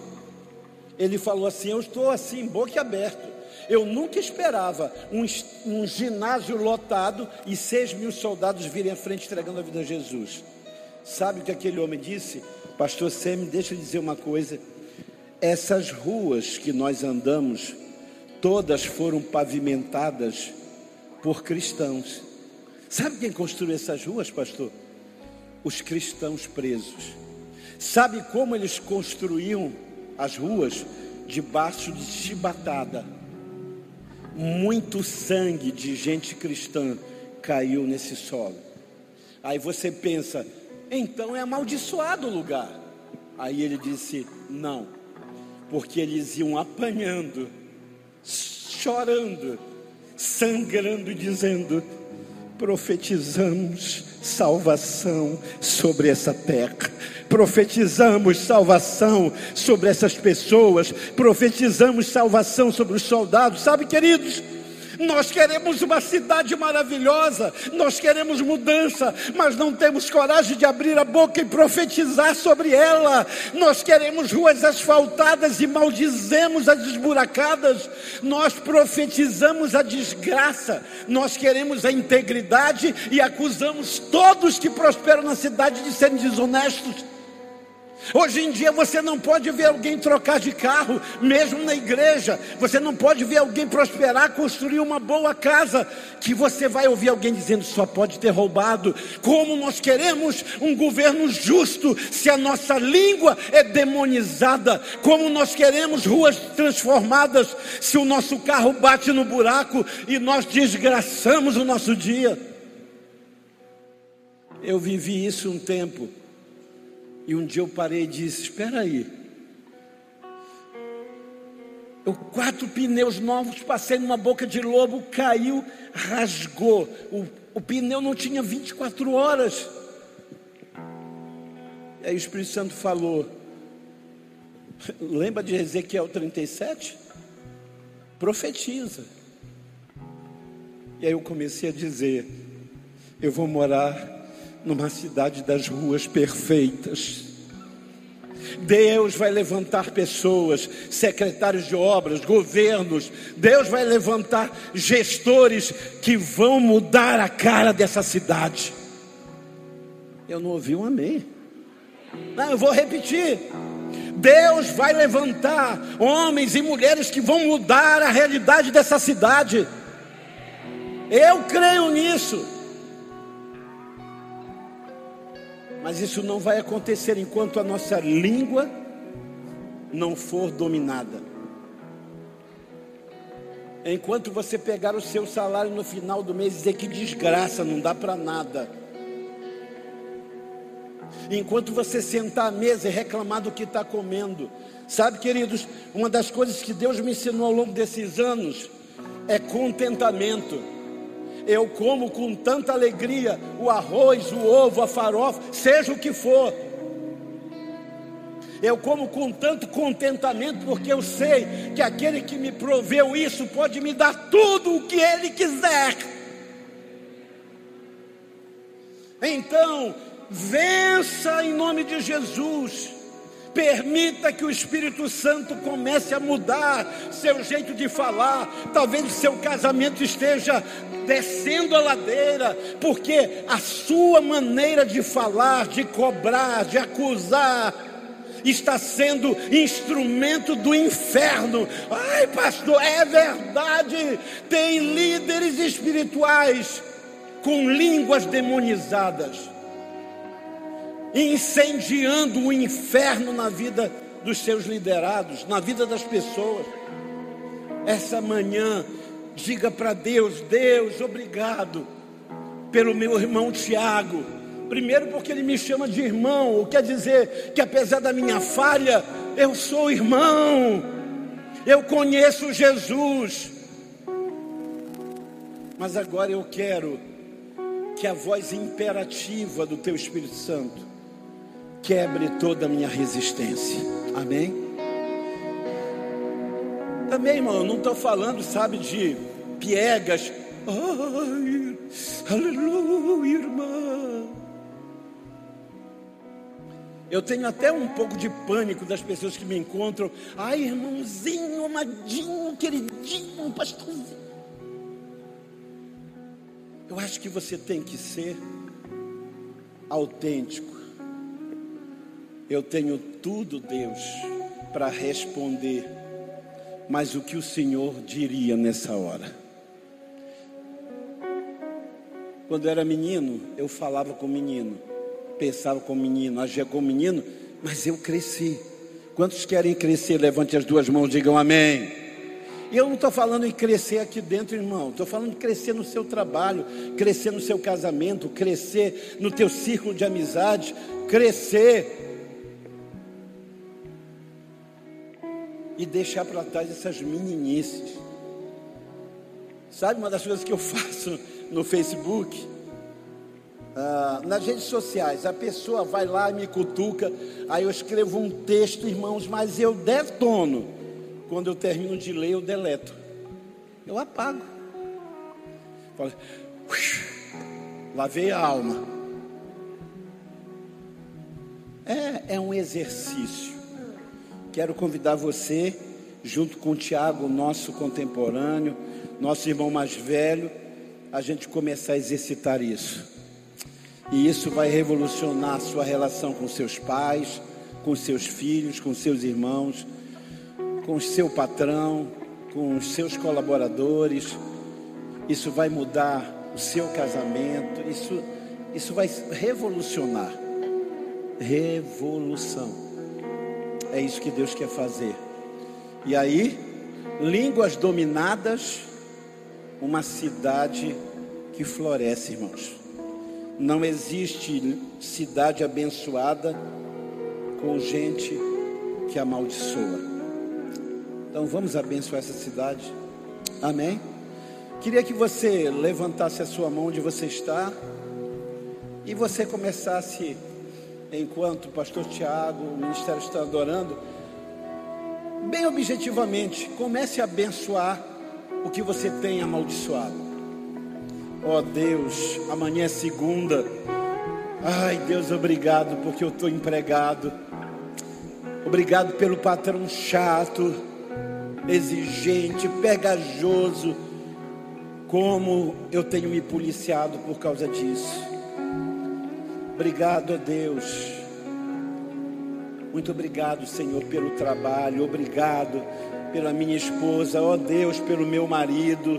ele falou assim: Eu estou assim, boca aberta. Eu nunca esperava um, um ginásio lotado e seis mil soldados virem à frente entregando a vida a Jesus. Sabe o que aquele homem disse? Pastor Semi, deixa eu dizer uma coisa. Essas ruas que nós andamos, todas foram pavimentadas por cristãos. Sabe quem construiu essas ruas, pastor? Os cristãos presos. Sabe como eles construíam as ruas? Debaixo de chibatada. Muito sangue de gente cristã caiu nesse solo. Aí você pensa, então é amaldiçoado o lugar. Aí ele disse: não, porque eles iam apanhando, chorando, sangrando, dizendo: profetizamos salvação sobre essa terra. Profetizamos salvação sobre essas pessoas, profetizamos salvação sobre os soldados. Sabe, queridos, nós queremos uma cidade maravilhosa, nós queremos mudança, mas não temos coragem de abrir a boca e profetizar sobre ela. Nós queremos ruas asfaltadas e maldizemos as esburacadas. Nós profetizamos a desgraça, nós queremos a integridade e acusamos todos que prosperam na cidade de serem desonestos. Hoje em dia você não pode ver alguém trocar de carro, mesmo na igreja. Você não pode ver alguém prosperar, construir uma boa casa, que você vai ouvir alguém dizendo só pode ter roubado. Como nós queremos um governo justo se a nossa língua é demonizada? Como nós queremos ruas transformadas se o nosso carro bate no buraco e nós desgraçamos o nosso dia? Eu vivi isso um tempo. E um dia eu parei e disse: Espera aí. Eu, quatro pneus novos, passei numa boca de lobo, caiu, rasgou. O, o pneu não tinha 24 horas. E aí o Espírito Santo falou: Lembra de Ezequiel 37? Profetiza. E aí eu comecei a dizer: Eu vou morar numa cidade das ruas perfeitas. Deus vai levantar pessoas, secretários de obras, governos. Deus vai levantar gestores que vão mudar a cara dessa cidade. Eu não ouvi um amém. Não, eu vou repetir. Deus vai levantar homens e mulheres que vão mudar a realidade dessa cidade. Eu creio nisso. Mas isso não vai acontecer enquanto a nossa língua não for dominada. Enquanto você pegar o seu salário no final do mês e dizer que desgraça, não dá para nada. Enquanto você sentar à mesa e reclamar do que está comendo. Sabe, queridos, uma das coisas que Deus me ensinou ao longo desses anos é contentamento eu como com tanta alegria o arroz, o ovo, a farofa, seja o que for. Eu como com tanto contentamento, porque eu sei que aquele que me proveu isso pode me dar tudo o que ele quiser. Então, vença em nome de Jesus Permita que o Espírito Santo comece a mudar seu jeito de falar. Talvez seu casamento esteja descendo a ladeira, porque a sua maneira de falar, de cobrar, de acusar, está sendo instrumento do inferno. Ai, pastor, é verdade. Tem líderes espirituais com línguas demonizadas incendiando o inferno na vida dos seus liderados, na vida das pessoas. Essa manhã, diga para Deus: Deus, obrigado pelo meu irmão Tiago. Primeiro, porque ele me chama de irmão, o quer dizer que apesar da minha falha, eu sou irmão, eu conheço Jesus. Mas agora eu quero que a voz imperativa do Teu Espírito Santo quebre toda a minha resistência. Amém? Também, irmão, eu não estou falando, sabe, de piegas. Ai, aleluia, irmã. Eu tenho até um pouco de pânico das pessoas que me encontram. Ai, irmãozinho, amadinho, queridinho, pastorzinho. Eu acho que você tem que ser autêntico. Eu tenho tudo, Deus, para responder, mas o que o Senhor diria nessa hora? Quando eu era menino, eu falava com menino, pensava com menino, agia com menino, mas eu cresci. Quantos querem crescer? Levante as duas mãos, digam amém. E eu não estou falando em crescer aqui dentro, irmão. Estou falando de crescer no seu trabalho, crescer no seu casamento, crescer no teu círculo de amizade, crescer e deixar para trás essas meninices. Sabe uma das coisas que eu (laughs) faço no Facebook? Ah, nas redes sociais, a pessoa vai lá e me cutuca, aí eu escrevo um texto, irmãos, mas eu detono quando eu termino de ler, eu deleto. Eu apago. Falo, lavei a alma. É, é um exercício. Quero convidar você, junto com o Tiago, nosso contemporâneo, nosso irmão mais velho, a gente começar a exercitar isso. E isso vai revolucionar a sua relação com seus pais, com seus filhos, com seus irmãos com o seu patrão, com os seus colaboradores. Isso vai mudar o seu casamento. Isso, isso vai revolucionar. Revolução. É isso que Deus quer fazer. E aí, línguas dominadas, uma cidade que floresce, irmãos. Não existe cidade abençoada com gente que amaldiçoa. Então vamos abençoar essa cidade. Amém? Queria que você levantasse a sua mão onde você está e você começasse, enquanto o pastor Tiago, o ministério está adorando, bem objetivamente, comece a abençoar o que você tem amaldiçoado. Oh Deus, amanhã é segunda. Ai Deus, obrigado porque eu estou empregado. Obrigado pelo patrão chato exigente, pegajoso, como eu tenho me policiado por causa disso. Obrigado a Deus. Muito obrigado, Senhor, pelo trabalho. Obrigado pela minha esposa. Ó oh, Deus, pelo meu marido.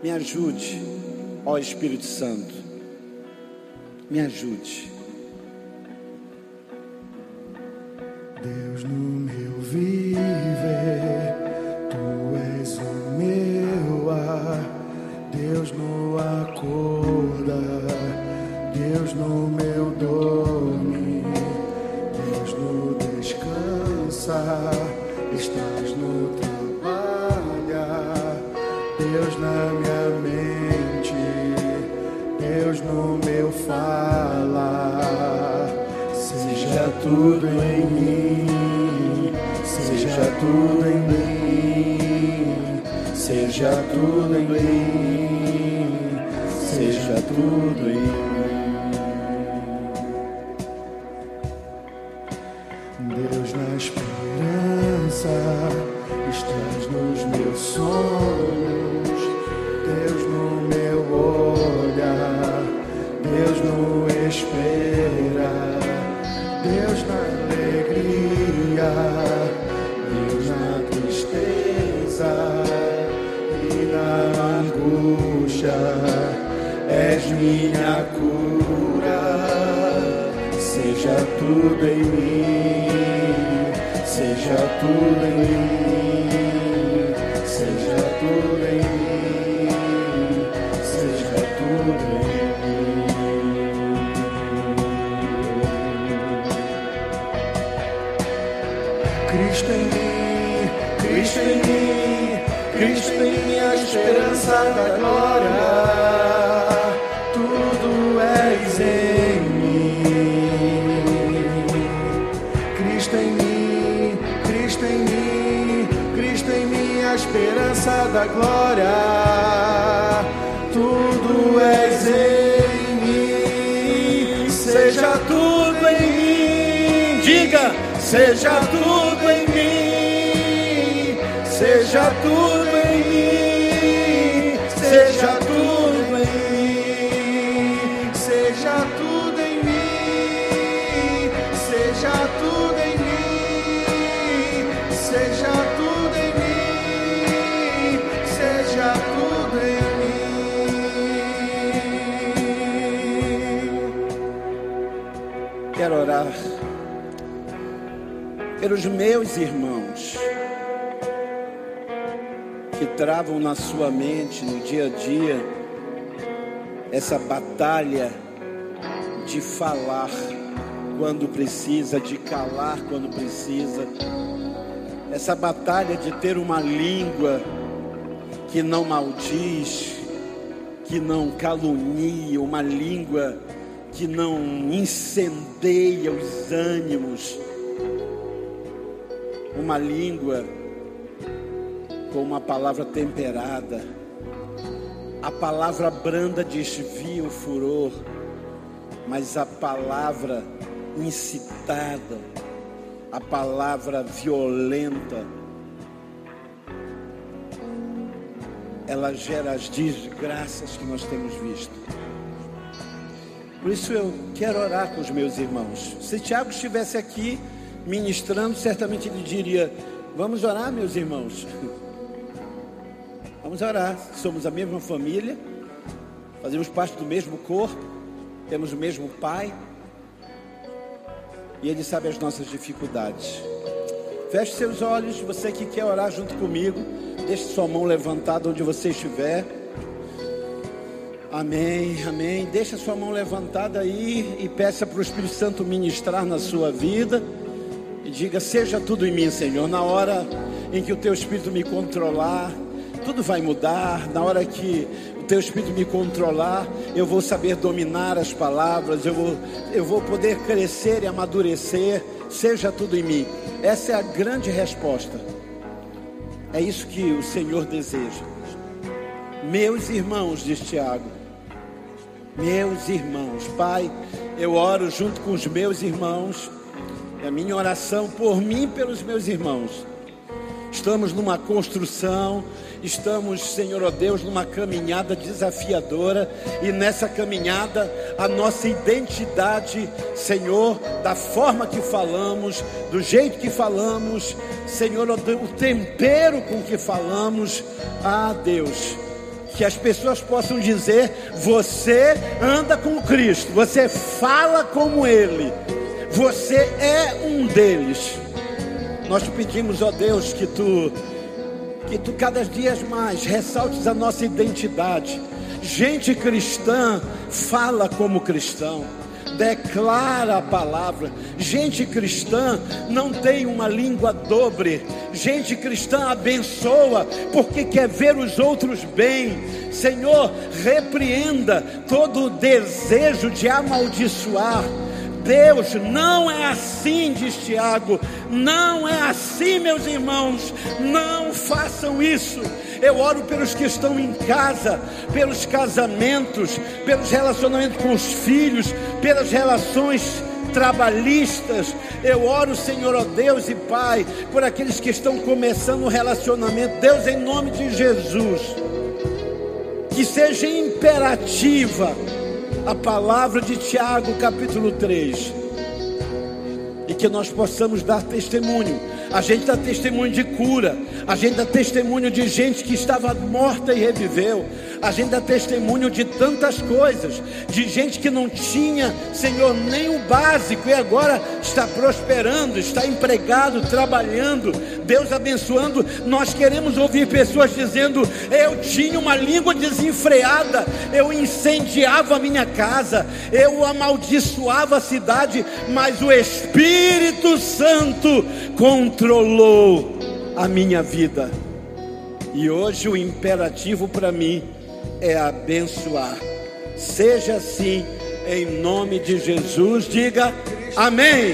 Me ajude, ó oh, Espírito Santo. Me ajude. Deus no meu tudo em mim Seja tudo em mim, seja tudo em mim, seja tudo em mim. Deus na alegria. és minha cura, seja tudo em mim, seja tudo em mim, seja tudo em mim, esperança da glória. Tudo és em mim. Cristo em mim, Cristo em mim, Cristo em mim, a esperança da glória. Tudo és em mim, seja tudo em mim. Diga, seja tudo em mim, seja tudo pelos meus irmãos que travam na sua mente no dia a dia essa batalha de falar quando precisa, de calar quando precisa, essa batalha de ter uma língua que não maldiz, que não calunia, uma língua que não incendeia os ânimos, uma língua com uma palavra temperada. A palavra branda desvia o furor, mas a palavra incitada, a palavra violenta, ela gera as desgraças que nós temos visto. Por isso eu quero orar com os meus irmãos. Se Tiago estivesse aqui ministrando, certamente ele diria: Vamos orar, meus irmãos. Vamos orar. Somos a mesma família, fazemos parte do mesmo corpo, temos o mesmo Pai. E Ele sabe as nossas dificuldades. Feche seus olhos, você que quer orar junto comigo, deixe sua mão levantada onde você estiver. Amém, amém. Deixa sua mão levantada aí e peça para o Espírito Santo ministrar na sua vida. E diga: Seja tudo em mim, Senhor. Na hora em que o teu Espírito me controlar, tudo vai mudar. Na hora que o teu Espírito me controlar, eu vou saber dominar as palavras, eu vou, eu vou poder crescer e amadurecer. Seja tudo em mim. Essa é a grande resposta. É isso que o Senhor deseja. Meus irmãos, diz Tiago, meus irmãos, Pai, eu oro junto com os meus irmãos, é a minha oração por mim e pelos meus irmãos. Estamos numa construção, estamos, Senhor ó Deus, numa caminhada desafiadora, e nessa caminhada, a nossa identidade, Senhor, da forma que falamos, do jeito que falamos, Senhor, ó Deus, o tempero com que falamos, ah Deus, que as pessoas possam dizer: você anda com Cristo, você fala como Ele, você é um deles. Nós te pedimos, ó Deus, que tu, que tu cada dia mais ressaltes a nossa identidade. Gente cristã fala como cristão declara a palavra. Gente cristã não tem uma língua dobre. Gente cristã abençoa porque quer ver os outros bem. Senhor, repreenda todo o desejo de amaldiçoar. Deus, não é assim, diz Tiago, não é assim, meus irmãos, não façam isso. Eu oro pelos que estão em casa, pelos casamentos, pelos relacionamentos com os filhos, pelas relações trabalhistas. Eu oro, Senhor, ó Deus e Pai, por aqueles que estão começando um relacionamento. Deus, em nome de Jesus, que seja imperativa a palavra de Tiago, capítulo 3, e que nós possamos dar testemunho. A gente dá testemunho de cura, A gente dá testemunho de gente que estava morta e reviveu. A gente dá testemunho de tantas coisas, de gente que não tinha, Senhor, nem o básico e agora está prosperando, está empregado, trabalhando, Deus abençoando. Nós queremos ouvir pessoas dizendo: Eu tinha uma língua desenfreada, eu incendiava a minha casa, eu amaldiçoava a cidade, mas o Espírito Santo controlou a minha vida. E hoje o imperativo para mim é abençoar. Seja assim, em nome de Jesus, diga amém.